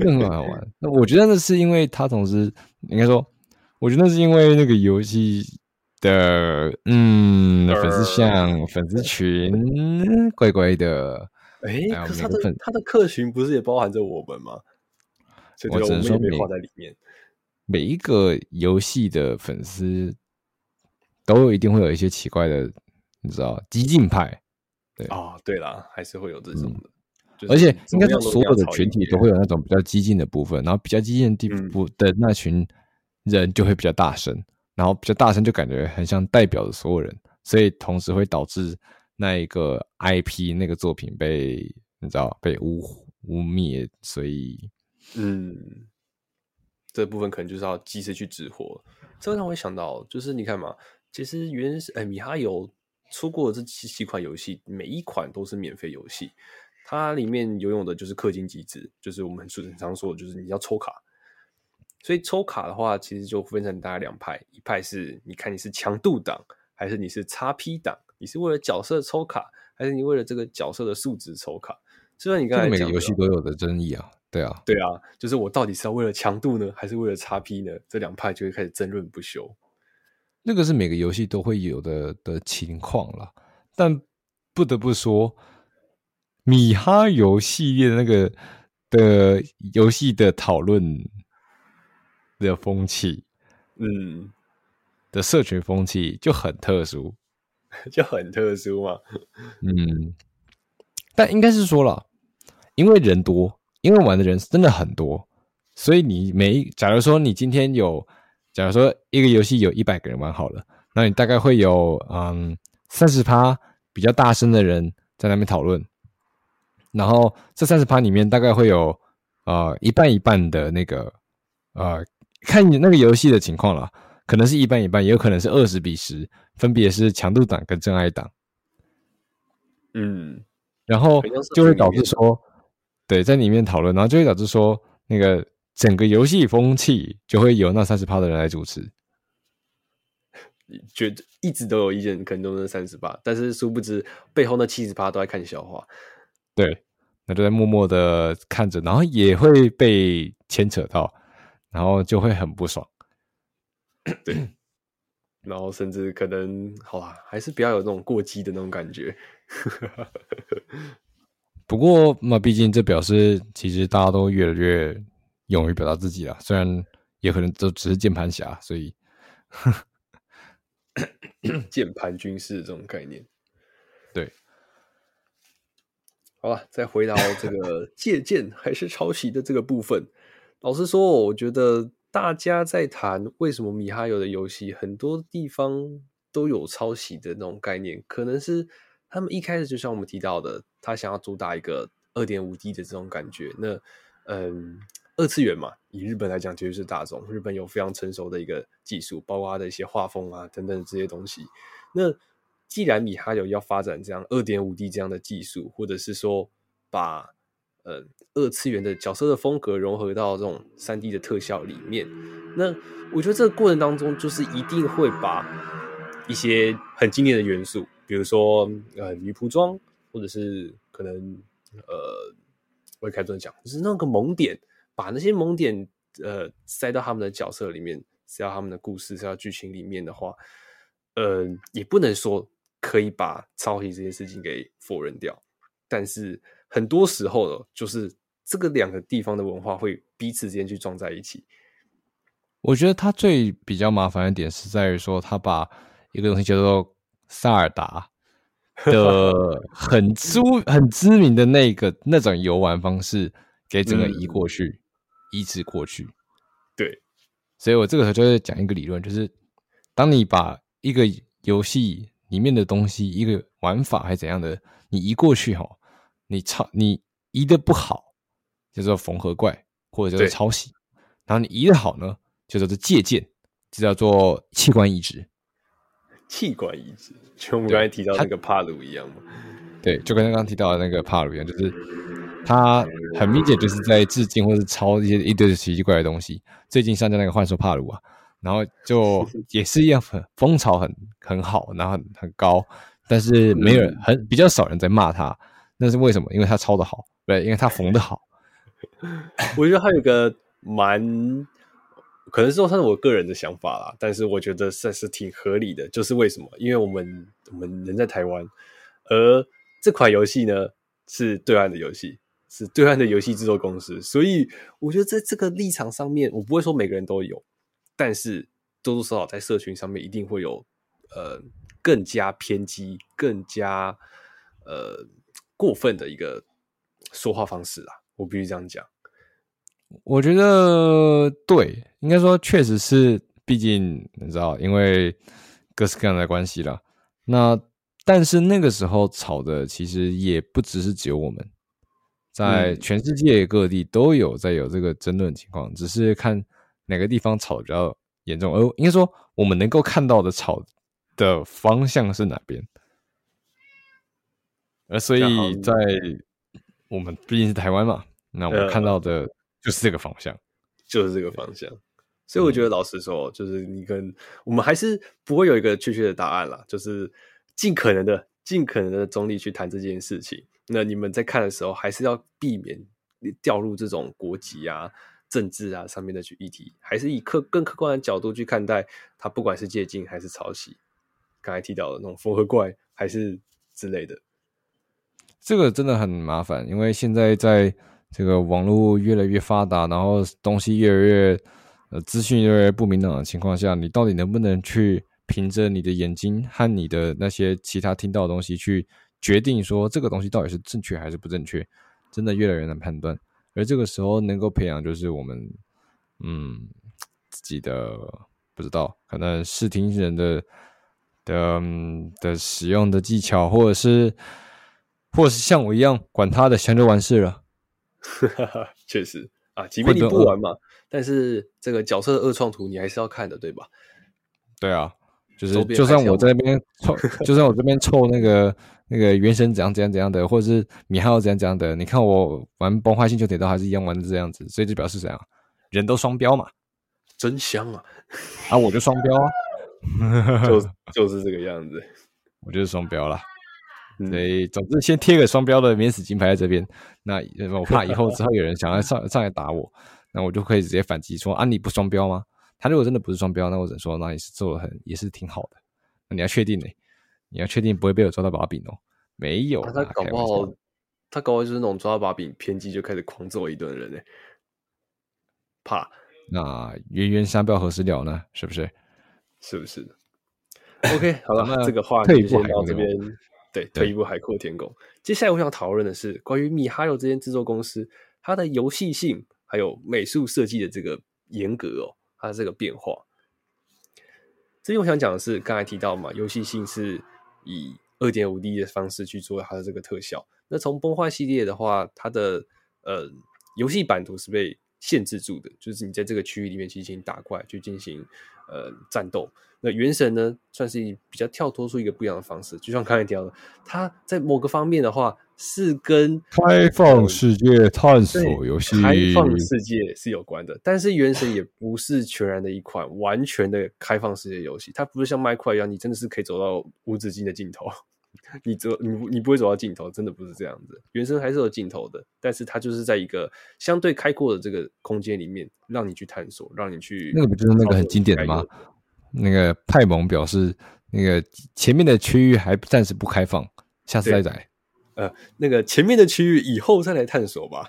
[SPEAKER 1] 很好玩。那我觉得那是因为他同时应该说，我觉得那是因为那个游戏的嗯粉丝像粉丝群乖乖的。
[SPEAKER 2] 哎，可是他的他的客群不是也包含着我们吗？
[SPEAKER 1] 我只能说没画在里面。每一个游戏的粉丝都一定会有一些奇怪的，你知道，激进派。对啊、
[SPEAKER 2] 哦，对啦，还是会有这种的。
[SPEAKER 1] 嗯、而且应该说，所有的群体都会有那种比较激进的部分，然后比较激进的地部的那群人就会比较大声，嗯、然后比较大声就感觉很像代表着所有人，所以同时会导致那一个 IP 那个作品被你知道被污污蔑，所以
[SPEAKER 2] 嗯。这部分可能就是要及时去止火。这让我想到，就是你看嘛，其实原始哎米哈游出过的这七七款游戏，每一款都是免费游戏。它里面游泳的就是氪金机制，就是我们很常说的，就是你要抽卡。所以抽卡的话，其实就分成大概两派，一派是你看你是强度党，还是你是 XP 党？你是为了角色抽卡，还是你为了这个角色的数值抽卡？虽然你刚才
[SPEAKER 1] 每个游戏都有的争议啊，对啊，
[SPEAKER 2] 对啊，就是我到底是要为了强度呢，还是为了 XP 呢？这两派就会开始争论不休。
[SPEAKER 1] 那个是每个游戏都会有的的情况啦，但不得不说，米哈游系列的那个的游戏的讨论的风气，
[SPEAKER 2] 嗯，
[SPEAKER 1] 的社群风气就很特殊，
[SPEAKER 2] 就很特殊嘛，
[SPEAKER 1] 嗯，但应该是说了，因为人多，因为玩的人真的很多，所以你每一，假如说你今天有。假如说一个游戏有一百个人玩好了，那你大概会有嗯三十趴比较大声的人在那边讨论，然后这三十趴里面大概会有呃一半一半的那个呃看你那个游戏的情况了，可能是一半一半，也有可能是二十比十，分别是强度党跟真爱党。
[SPEAKER 2] 嗯，
[SPEAKER 1] 然后就会导致说，对，在里面讨论，然后就会导致说那个。整个游戏风气就会由那三十趴的人来主持，
[SPEAKER 2] 觉得一直都有意见，可能都是三十八，但是殊不知背后那七十趴都在看笑话。
[SPEAKER 1] 对，那就在默默的看着，然后也会被牵扯到，然后就会很不爽。
[SPEAKER 2] 对，[clears throat] 然后甚至可能好啦，还是不要有那种过激的那种感觉。[laughs]
[SPEAKER 1] 不过嘛毕竟这表示，其实大家都越来越。勇于表达自己了，虽然也可能都只是键盘侠，所以 [coughs]
[SPEAKER 2] 键盘军事这种概念。
[SPEAKER 1] 对，
[SPEAKER 2] 好了，再回到这个 [laughs] 借鉴还是抄袭的这个部分。老实说，我觉得大家在谈为什么米哈游的游戏很多地方都有抄袭的那种概念，可能是他们一开始就像我们提到的，他想要主打一个二点五 D 的这种感觉。那嗯。二次元嘛，以日本来讲，绝对是大众。日本有非常成熟的一个技术，包括它的一些画风啊等等这些东西。那既然米哈游要发展这样二点五 D 这样的技术，或者是说把呃二次元的角色的风格融合到这种三 D 的特效里面，那我觉得这个过程当中就是一定会把一些很经典的元素，比如说呃女仆装，或者是可能呃我也开始讲，就是那个萌点。把那些萌点呃塞到他们的角色里面，塞到他们的故事，塞到剧情里面的话，呃，也不能说可以把抄袭这件事情给否认掉。但是很多时候呢，就是这个两个地方的文化会彼此之间去撞在一起。
[SPEAKER 1] 我觉得他最比较麻烦的点是在于说，他把一个东西叫做萨尔达 [laughs] 的很知很知名的那个那种游玩方式给整个移过去。嗯移植过去，
[SPEAKER 2] 对，
[SPEAKER 1] 所以我这个时候就会讲一个理论，就是当你把一个游戏里面的东西，一个玩法还是怎样的，你移过去哈，你抄你移的不好，叫做缝合怪或者叫做抄袭，然后你移的好呢，就叫做借鉴，就叫做器官移植。
[SPEAKER 2] 器官移植，就我们刚才提到那个帕鲁一样嘛，
[SPEAKER 1] 对，就跟刚刚提到的那个帕鲁一样，就是。他很明显就是在致敬或是抄一些一堆奇奇怪怪的东西。最近上架那个幻兽帕鲁啊，然后就 [laughs] 也是一样很风潮很很好，然后很很高，但是没有人很比较少人在骂他。那是为什么？因为他抄的好，对，因为他缝的好。[laughs]
[SPEAKER 2] 我觉得还有一个蛮，可能说他是我个人的想法啦，但是我觉得算是挺合理的。就是为什么？因为我们我们人在台湾，而这款游戏呢是对岸的游戏。是对岸的游戏制作公司，所以我觉得在这个立场上面，我不会说每个人都有，但是多多少少在社群上面一定会有呃更加偏激、更加呃过分的一个说话方式啊，我必须这样讲。
[SPEAKER 1] 我觉得对，应该说确实是，毕竟你知道，因为各式各样的关系啦。那但是那个时候吵的其实也不只是只有我们。在全世界各地都有在有这个争论情况，只是看哪个地方吵得比较严重。而应该说，我们能够看到的吵的方向是哪边？而所以在我们毕竟是台湾嘛，那我们看到的就是这个方向，
[SPEAKER 2] 就是这个方向。所以我觉得，老实说，就是你跟我们还是不会有一个确切的答案啦，就是尽可能的、尽可能的中立去谈这件事情。那你们在看的时候，还是要避免掉入这种国籍啊、政治啊上面的去议题，还是以客更客观的角度去看待它，不管是借镜还是抄袭。刚才提到的那种缝合怪，还是之类的，
[SPEAKER 1] 这个真的很麻烦，因为现在在这个网络越来越发达，然后东西越来越。呃，资讯越来越不明朗的情况下，你到底能不能去凭着你的眼睛和你的那些其他听到的东西去决定说这个东西到底是正确还是不正确？真的越来越难判断。而这个时候能够培养，就是我们嗯自己的不知道，可能视听人的的的使用的技巧，或者是或者是像我一样管他的，想就完事了。[laughs]
[SPEAKER 2] 确实啊，即便你不玩嘛。但是这个角色的二创图你还是要看的，对吧？
[SPEAKER 1] 对啊，就是就算我在那边凑，就算我这边凑那个那个原神怎样怎样怎样的，或者是米哈游怎样怎样的，你看我玩崩坏星球铁道还是一样玩的这样子，所以就表示怎样？人都双标嘛，
[SPEAKER 2] 真香啊！
[SPEAKER 1] 啊，我就双标啊，[laughs]
[SPEAKER 2] 就就是这个样子，
[SPEAKER 1] 我就是双标啦。所以总之先贴个双标的免死金牌在这边，那我怕以后之后有人想要上上来打我。那我就可以直接反击说啊，你不双标吗？他如果真的不是双标，那我只能说，那也是做的很，也是挺好的。那你要确定呢？你要确定不会被我抓到把柄哦。没有，
[SPEAKER 2] 啊、他搞不好，他搞不好就是那种抓到把柄偏激就开始狂揍一顿的人呢。怕？
[SPEAKER 1] 那冤冤相报何时了呢？是不是？
[SPEAKER 2] 是不是？OK，[laughs] 好了，那这个话题就先到这边。对，退一步海阔天空。接下来我想讨论的是关于米哈游这间制作公司，它的游戏性。还有美术设计的这个严格哦，它的这个变化。这里我想讲的是，刚才提到嘛，游戏性是以二点五 D 的方式去做它的这个特效。那从崩坏系列的话，它的呃游戏版图是被限制住的，就是你在这个区域里面进行打怪，去进行呃战斗。那原神呢，算是比较跳脱出一个不一样的方式，就像刚才提到的，它在某个方面的话是跟
[SPEAKER 1] 开放世界探索游戏、
[SPEAKER 2] 开放世界是有关的。但是原神也不是全然的一款完全的开放世界游戏，它不是像麦块一样，你真的是可以走到无止境的尽头，[laughs] 你走你你不会走到尽头，真的不是这样子。原神还是有尽头的，但是它就是在一个相对开阔的这个空间里面，让你去探索，让你去。
[SPEAKER 1] 那个不就是那个很经典的吗？那个派蒙表示，那个前面的区域还暂时不开放，下次再来。
[SPEAKER 2] 呃，那个前面的区域以后再来探索吧。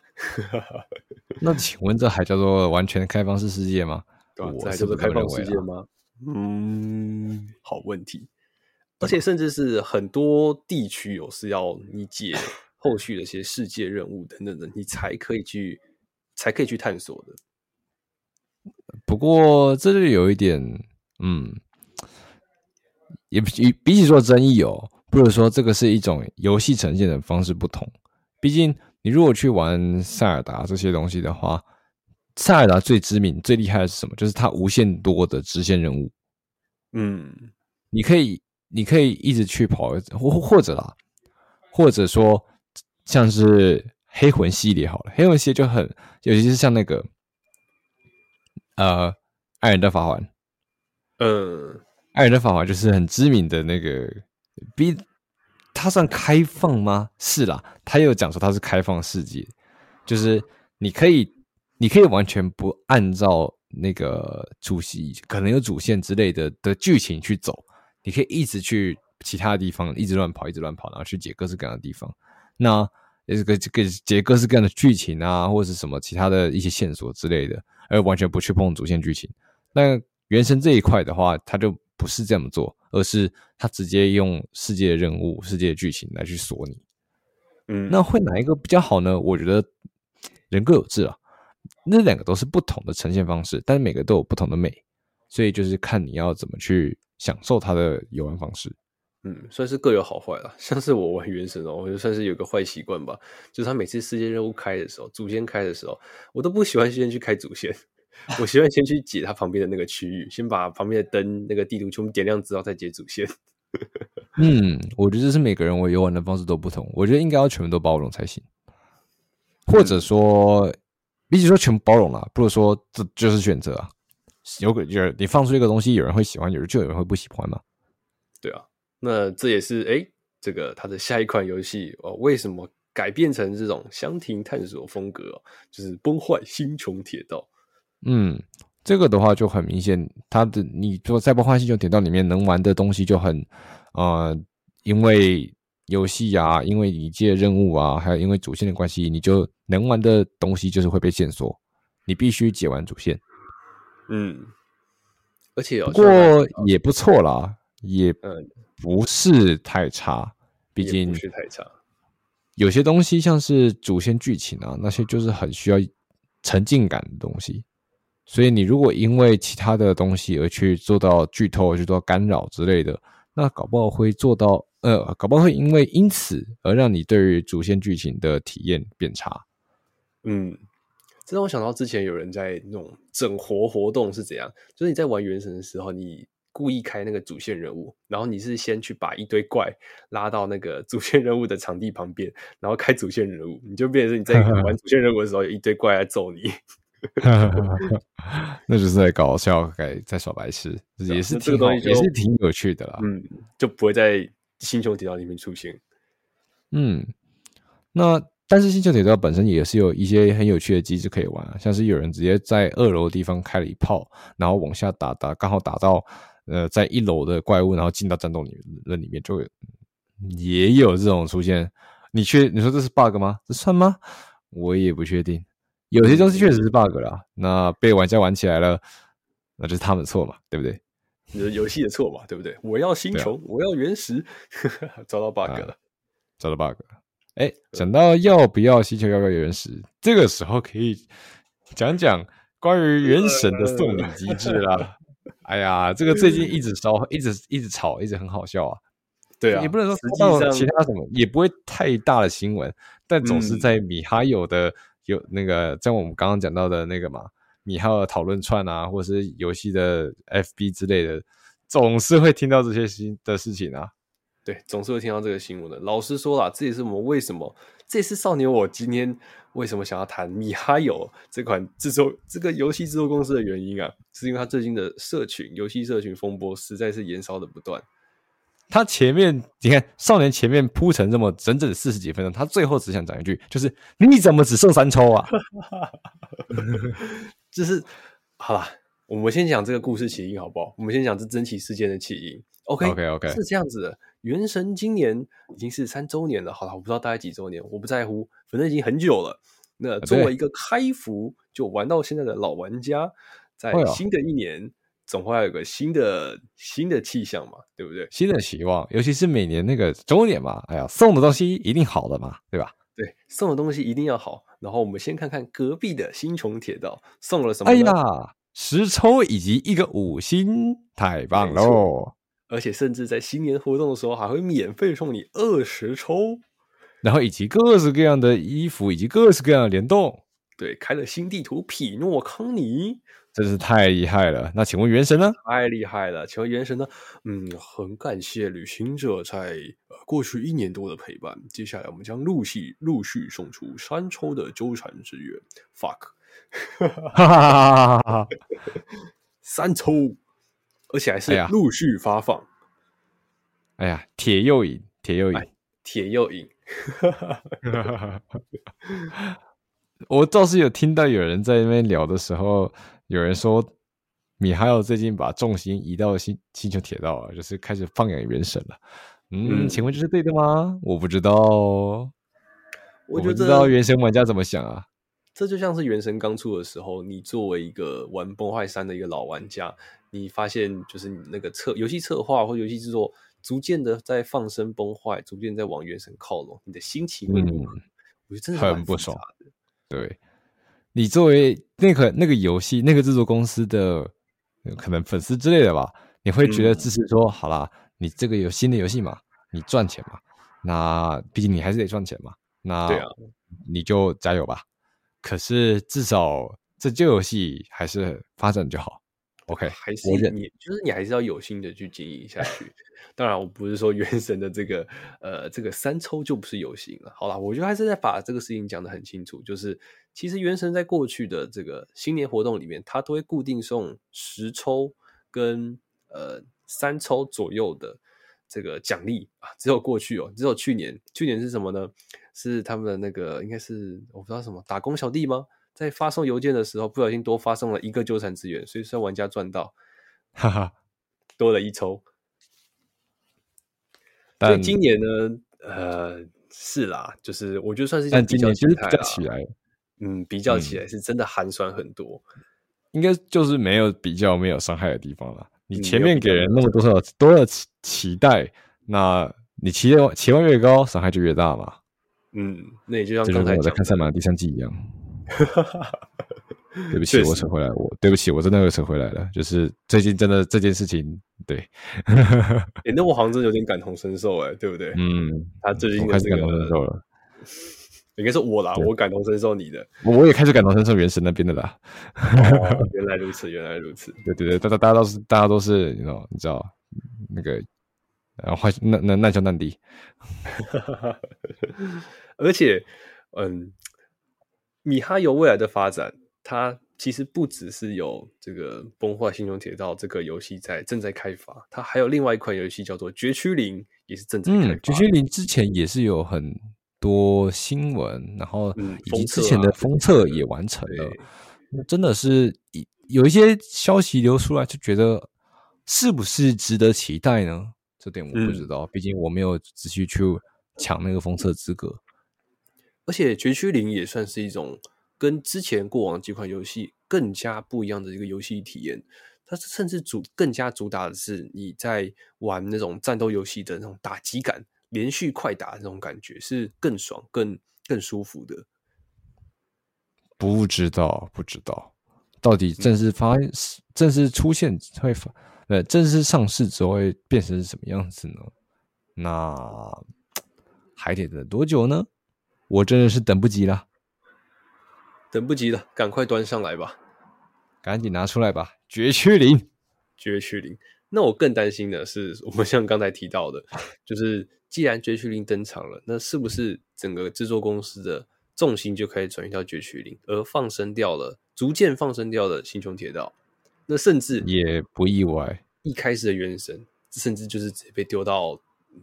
[SPEAKER 2] [laughs]
[SPEAKER 1] 那请问这还叫做完全开放式世界吗？
[SPEAKER 2] 对，这还叫做开放世界吗？嗯，好问题。而且甚至是很多地区有是要你解后续的一些世界任务等等的，你才可以去，才可以去探索的。
[SPEAKER 1] 不过这就有一点。嗯，也比比起说争议哦，不如说这个是一种游戏呈现的方式不同。毕竟你如果去玩塞尔达这些东西的话，塞尔达最知名、最厉害的是什么？就是它无限多的支线任务。
[SPEAKER 2] 嗯，
[SPEAKER 1] 你可以，你可以一直去跑，或或者啦，或者说像是黑魂系列好了，黑魂系列就很，尤其是像那个呃，艾尔登法环。
[SPEAKER 2] 呃，
[SPEAKER 1] 艾尔登法环就是很知名的那个，比它算开放吗？是啦，他又讲说它是开放世界，就是你可以，你可以完全不按照那个主线，可能有主线之类的的剧情去走，你可以一直去其他地方，一直乱跑，一直乱跑，然后去解各式各样的地方。那这个这个解各式各样的剧情啊，或者是什么其他的一些线索之类的，而完全不去碰主线剧情，那。原神这一块的话，他就不是这么做，而是他直接用世界的任务、世界的剧情来去锁你。
[SPEAKER 2] 嗯，
[SPEAKER 1] 那会哪一个比较好呢？我觉得人各有志啊，那两个都是不同的呈现方式，但是每个都有不同的美，所以就是看你要怎么去享受它的游玩方式。
[SPEAKER 2] 嗯，算是各有好坏了。像是我玩原神哦，我就算是有个坏习惯吧，就是他每次世界任务开的时候，主线开的时候，我都不喜欢先去开主线。我习惯先去解它旁边的那个区域，先把旁边的灯、那个地图全部点亮之后，再解主线。
[SPEAKER 1] 嗯，我觉得这是每个人我游玩的方式都不同，我觉得应该要全部都包容才行，或者说，嗯、比起说全部包容啦，不如说这就是选择啊。有个有你放出一个东西，有人会喜欢，有人就有人会不喜欢嘛。
[SPEAKER 2] 对啊，那这也是哎，这个它的下一款游戏哦，为什么改变成这种箱庭探索风格？就是崩坏星穹铁道。
[SPEAKER 1] 嗯，这个的话就很明显，它的你说在崩坏星穹铁道里面能玩的东西就很呃，因为游戏啊，因为你接任务啊，还有因为主线的关系，你就能玩的东西就是会被限缩，你必须解完主线。
[SPEAKER 2] 嗯，而且
[SPEAKER 1] 不过也不错啦，也不是太差，毕竟
[SPEAKER 2] 不是太差。
[SPEAKER 1] 有些东西像是主线剧情啊，那些就是很需要沉浸感的东西。所以你如果因为其他的东西而去做到剧透、去做到干扰之类的，那搞不好会做到呃，搞不好会因为因此而让你对于主线剧情的体验变差。
[SPEAKER 2] 嗯。这让我想到之前有人在那种整活活动是怎样，就是你在玩原神的时候，你故意开那个主线人物，然后你是先去把一堆怪拉到那个主线任务的场地旁边，然后开主线人物，你就变成你在玩主线任务的时候有一堆怪来揍你，[laughs]
[SPEAKER 1] 那就是在搞笑，在在耍白痴，也是挺好，也是挺有趣的啦。
[SPEAKER 2] 嗯，就不会在星球铁道里面出现。
[SPEAKER 1] 嗯，那。但是星球铁道本身也是有一些很有趣的机制可以玩啊，像是有人直接在二楼的地方开了一炮，然后往下打打，刚好打到呃在一楼的怪物，然后进到战斗里那里面，就也有这种出现。你确你说这是 bug 吗？这算吗？我也不确定。有些东西确实是 bug 啦，那被玩家玩起来了，那就是他们的错嘛，对不对？
[SPEAKER 2] 你 [laughs] 的游戏的错嘛，对不对？我要星球，啊、我要原石，[laughs] 找到 bug 了，
[SPEAKER 1] 找到 bug。哎，讲到要不要星球要不要原石，这个时候可以讲讲关于原神的送礼机制啦。哎呀，这个最近一直烧，一直一直吵，一直很好笑啊。[laughs]
[SPEAKER 2] 对啊，
[SPEAKER 1] 也不能说其他什么，也不会太大的新闻，但总是在米哈游的有那个，像我们刚刚讲到的那个嘛，米哈游讨论串啊，或者是游戏的 FB 之类的，总是会听到这些新的事情啊。
[SPEAKER 2] 对，总是会听到这个新闻的。老实说啦，这也是我们为什么这也是少年我今天为什么想要谈米哈游这款制作这个游戏制作公司的原因啊，是因为它最近的社群游戏社群风波实在是延烧的不断。
[SPEAKER 1] 他前面你看少年前面铺成这么整整四十几分钟，他最后只想讲一句，就是你怎么只剩三抽啊？[laughs]
[SPEAKER 2] 就是好吧，我们先讲这个故事起因好不好？我们先讲这真奇事件的起因。OK
[SPEAKER 1] OK OK，
[SPEAKER 2] 是这样子的。原神今年已经是三周年了，好了，我不知道大概几周年，我不在乎，反正已经很久了。那作为一个开服就玩到现在的老玩家，在新的一年总会有个新的新的气象嘛，对不对？
[SPEAKER 1] 新的希望，尤其是每年那个周年嘛，哎呀，送的东西一定好的嘛，对吧？
[SPEAKER 2] 对，送的东西一定要好。然后我们先看看隔壁的星穹铁道送了什么？
[SPEAKER 1] 哎呀，十抽以及一个五星，太棒喽！
[SPEAKER 2] 而且甚至在新年活动的时候，还会免费送你二十抽，
[SPEAKER 1] 然后以及各式各样的衣服，以及各式各样的联动。
[SPEAKER 2] 对，开了新地图匹诺康尼，
[SPEAKER 1] 真是太厉害了。那请问原神呢？
[SPEAKER 2] 太厉害了。请问原神呢？嗯，很感谢旅行者在过去一年多的陪伴。接下来我们将陆续陆续送出三抽的纠缠之月。Fuck，哈哈哈哈哈！三抽。而且还是陆续发放。
[SPEAKER 1] 哎呀，铁又赢，铁又赢，
[SPEAKER 2] 铁又赢。[laughs]
[SPEAKER 1] 我倒是有听到有人在那边聊的时候，有人说米哈游最近把重心移到星星球铁道了，就是开始放养原神了。嗯，嗯，请问这是对的吗？我不知道，我，我不知道原神玩家怎么想啊。
[SPEAKER 2] 这就像是原神刚出的时候，你作为一个玩崩坏三的一个老玩家。你发现就是你那个策游戏策划或游戏制作逐渐的在放生崩坏，逐渐在往原神靠拢，你的心情会如何？嗯、我觉得真的
[SPEAKER 1] 很不爽。对，你作为那个那个游戏那个制作公司的可能粉丝之类的吧，你会觉得支持说，嗯、好啦，你这个有新的游戏嘛，你赚钱嘛，那毕竟你还是得赚钱嘛，那你就加油吧。可是至少这旧游戏还是发展就好。OK，
[SPEAKER 2] 还是你就是你还是要有心的去经营下去。[laughs] 当然，我不是说原神的这个呃这个三抽就不是有心了。好啦，我觉得还是在把这个事情讲得很清楚，就是其实原神在过去的这个新年活动里面，它都会固定送十抽跟呃三抽左右的这个奖励啊。只有过去哦，只有去年，去年是什么呢？是他们的那个应该是我不知道什么打工小弟吗？在发送邮件的时候，不小心多发送了一个纠缠资源，所以说玩家赚到，
[SPEAKER 1] 哈哈，[laughs]
[SPEAKER 2] 多了一抽。
[SPEAKER 1] 但
[SPEAKER 2] 所以今年呢，呃，是啦，就是我觉得算是，
[SPEAKER 1] 但今年其实比较起来，
[SPEAKER 2] 嗯，比较起来是真的寒酸很多，
[SPEAKER 1] 应该就是没有比较没有伤害的地方了。你前面给人那么多少多的期期待，那你期望期望越高，伤害就越大嘛。
[SPEAKER 2] 嗯，那也就像刚才
[SPEAKER 1] 我在看赛马的第三季一样。[laughs] 对不起，我扯回来，我对不起，我真的又扯回来了。就是最近真的这件事情，对，哎、
[SPEAKER 2] 欸，那我好像真的有点感同身受，哎，对不对？嗯，他最近、这个、
[SPEAKER 1] 开始感同身受了。
[SPEAKER 2] 应该是我啦，我感同身受你的，
[SPEAKER 1] 我也开始感同身受原神那边的啦。
[SPEAKER 2] 哦、[laughs] 原来如此，原来如此。
[SPEAKER 1] 对对对，大家大家都是大家都是，你知道，你知道那个，然后坏那那难兄难弟。[laughs]
[SPEAKER 2] 而且，嗯。米哈游未来的发展，它其实不只是有这个《崩坏：星穹铁道》这个游戏在正在开发，它还有另外一款游戏叫做《绝区零》，也是正在开发。嗯，《绝区
[SPEAKER 1] 零》之前也是有很多新闻，然后以及之前的封测也完成了。那、嗯、真的是有一些消息流出来，就觉得是不是值得期待呢？这点我不知道，嗯、毕竟我没有仔细去抢那个封测资格。
[SPEAKER 2] 而且绝区零也算是一种跟之前过往几款游戏更加不一样的一个游戏体验。它甚至主更加主打的是你在玩那种战斗游戏的那种打击感，连续快打的那种感觉是更爽、更更舒服的。
[SPEAKER 1] 不知道，不知道，到底正式发、嗯、正式出现会发呃正式上市之后会变成什么样子呢？那还得等多久呢？我真的是等不及了，
[SPEAKER 2] 等不及了，赶快端上来吧，
[SPEAKER 1] 赶紧拿出来吧！绝区零，
[SPEAKER 2] 绝区零。那我更担心的是，我们像刚才提到的，就是既然绝区零登场了，那是不是整个制作公司的重心就可以转移到绝区零，而放生掉了，逐渐放生掉了星穹铁道？那甚至
[SPEAKER 1] 也不意外，
[SPEAKER 2] 一开始的原神，甚至就是直接被丢到。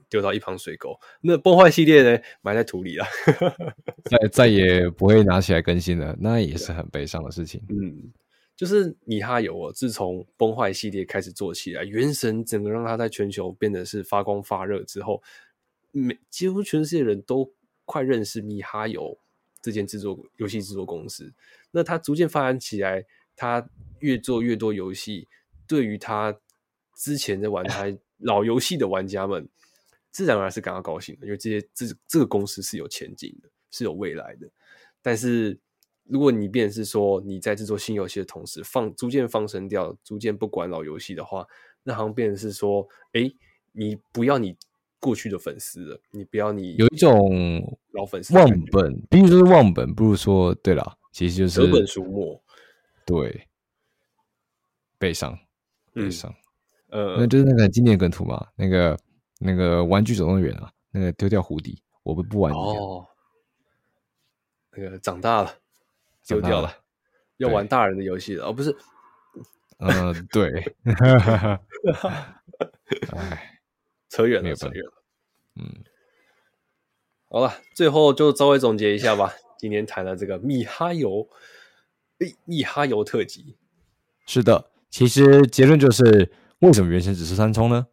[SPEAKER 2] 丢到一旁水沟，那崩坏系列呢？埋在土里了，[laughs]
[SPEAKER 1] 再再也不会拿起来更新了，那也是很悲伤的事情。
[SPEAKER 2] 嗯，就是米哈游哦，自从崩坏系列开始做起来，原神整个让它在全球变得是发光发热之后，每几乎全世界人都快认识米哈游这间制作游戏制作公司。那它逐渐发展起来，它越做越多游戏，对于它之前在玩它 [laughs] 老游戏的玩家们。自然而然是感到高兴的，因为这些这这个公司是有前景的，是有未来的。但是如果你变成是说你在制作新游戏的同时放逐渐放生掉，逐渐不管老游戏的话，那好像变成是说，哎，你不要你过去的粉丝了，你不要你
[SPEAKER 1] 有一种
[SPEAKER 2] 老粉丝
[SPEAKER 1] 忘本，比如说忘本，不如说对了，其实就是
[SPEAKER 2] 舍本逐末，
[SPEAKER 1] 对，悲伤，悲伤，
[SPEAKER 2] 嗯、呃，
[SPEAKER 1] 那就是那个经典梗图嘛，那个。那个玩具总动员啊，那个丢掉胡迪，我不不玩
[SPEAKER 2] 哦。那个长大了，丢掉了，要玩大人的游戏了哦，不是？
[SPEAKER 1] 嗯、呃，对。[laughs] [laughs]
[SPEAKER 2] 哎，扯远了，扯远了。嗯，好了，最后就稍微总结一下吧。[laughs] 今天谈了这个米哈游，诶，米哈游特辑。
[SPEAKER 1] 是的，其实结论就是，为什么原神只是三充呢？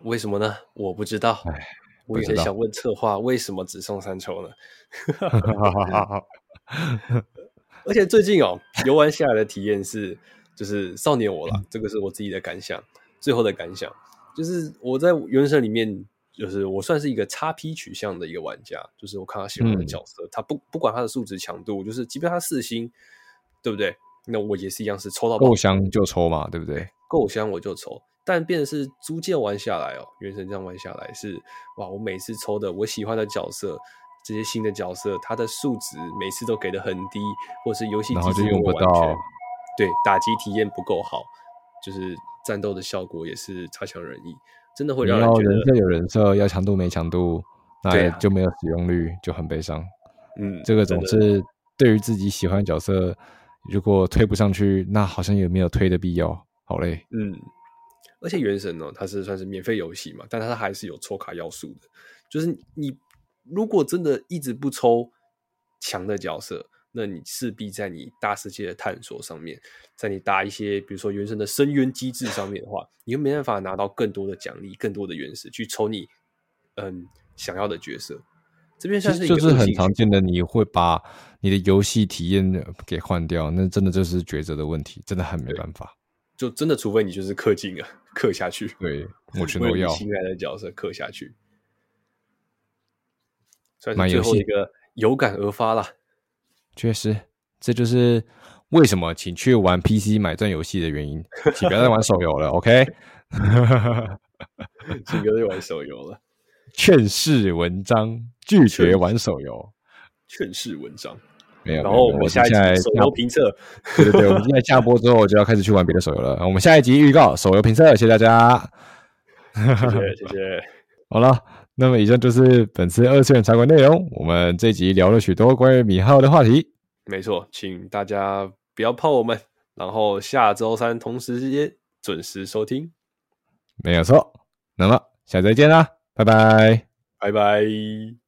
[SPEAKER 2] 为什么呢？我不知道。哎，我也想问策划，为什么只送三抽呢？[laughs] [laughs] 而且最近哦，游玩下来的体验是，就是少年我了。这个是我自己的感想，最后的感想就是我在原神里面，就是我算是一个 XP 取向的一个玩家。就是我看他喜欢的角色，嗯、他不不管他的数值强度，就是即便他四星，对不对？那我也是一样，是抽到
[SPEAKER 1] 够香就抽嘛，对不对？
[SPEAKER 2] 够香我就抽。但变的是逐渐玩下来哦，原神这样玩下来是哇，我每次抽的我喜欢的角色，这些新的角色，他的数值每次都给的很低，或是游戏机制
[SPEAKER 1] 就用不到，
[SPEAKER 2] 对打击体验不够好，就是战斗的效果也是差强人意，真的会让人觉得
[SPEAKER 1] 人设有人设，要强度没强度，那就没有使用率，就很悲伤。
[SPEAKER 2] 嗯，
[SPEAKER 1] 这个总是对于自己喜欢的角色，如果推不上去，那好像也没有推的必要，好累。
[SPEAKER 2] 嗯，而且原神呢，它是算是免费游戏嘛，但它还是有抽卡要素的，就是你如果真的一直不抽强的角色，那你势必在你大世界的探索上面，在你打一些比如说原神的深渊机制上面的话，你又没办法拿到更多的奖励、更多的原石去抽你嗯想要的角色。这边算是
[SPEAKER 1] 就是很常见的，你会把你的游戏体验给换掉，那真的就是抉择的问题，真的很没办法。
[SPEAKER 2] 就真的，除非你就是氪金啊，氪下去。
[SPEAKER 1] 对，我全都要。
[SPEAKER 2] 心爱的角色氪下去，算是最后一个有感而发啦。
[SPEAKER 1] 确实，这就是为什么请去玩 PC 买钻游戏的原因，请不要再玩手游了。OK，[laughs]
[SPEAKER 2] 请不要再玩手游了。
[SPEAKER 1] 劝世文章，拒绝玩手游。
[SPEAKER 2] 劝世文章
[SPEAKER 1] 没有。
[SPEAKER 2] 然后我们下一集手游评测，
[SPEAKER 1] 对对对，我们现在下播之后就要开始去玩别的手游了。我们下一集预告手游评测，谢谢大家。
[SPEAKER 2] 谢谢谢谢。[laughs]
[SPEAKER 1] 好了，那么以上就是本次二次元茶馆内容。我们这集聊了许多关于米哈游的话题。
[SPEAKER 2] 没错，请大家不要泡我们，然后下周三同时间准时收听。
[SPEAKER 1] 没有错。那么下次再见啦。拜拜，
[SPEAKER 2] 拜拜。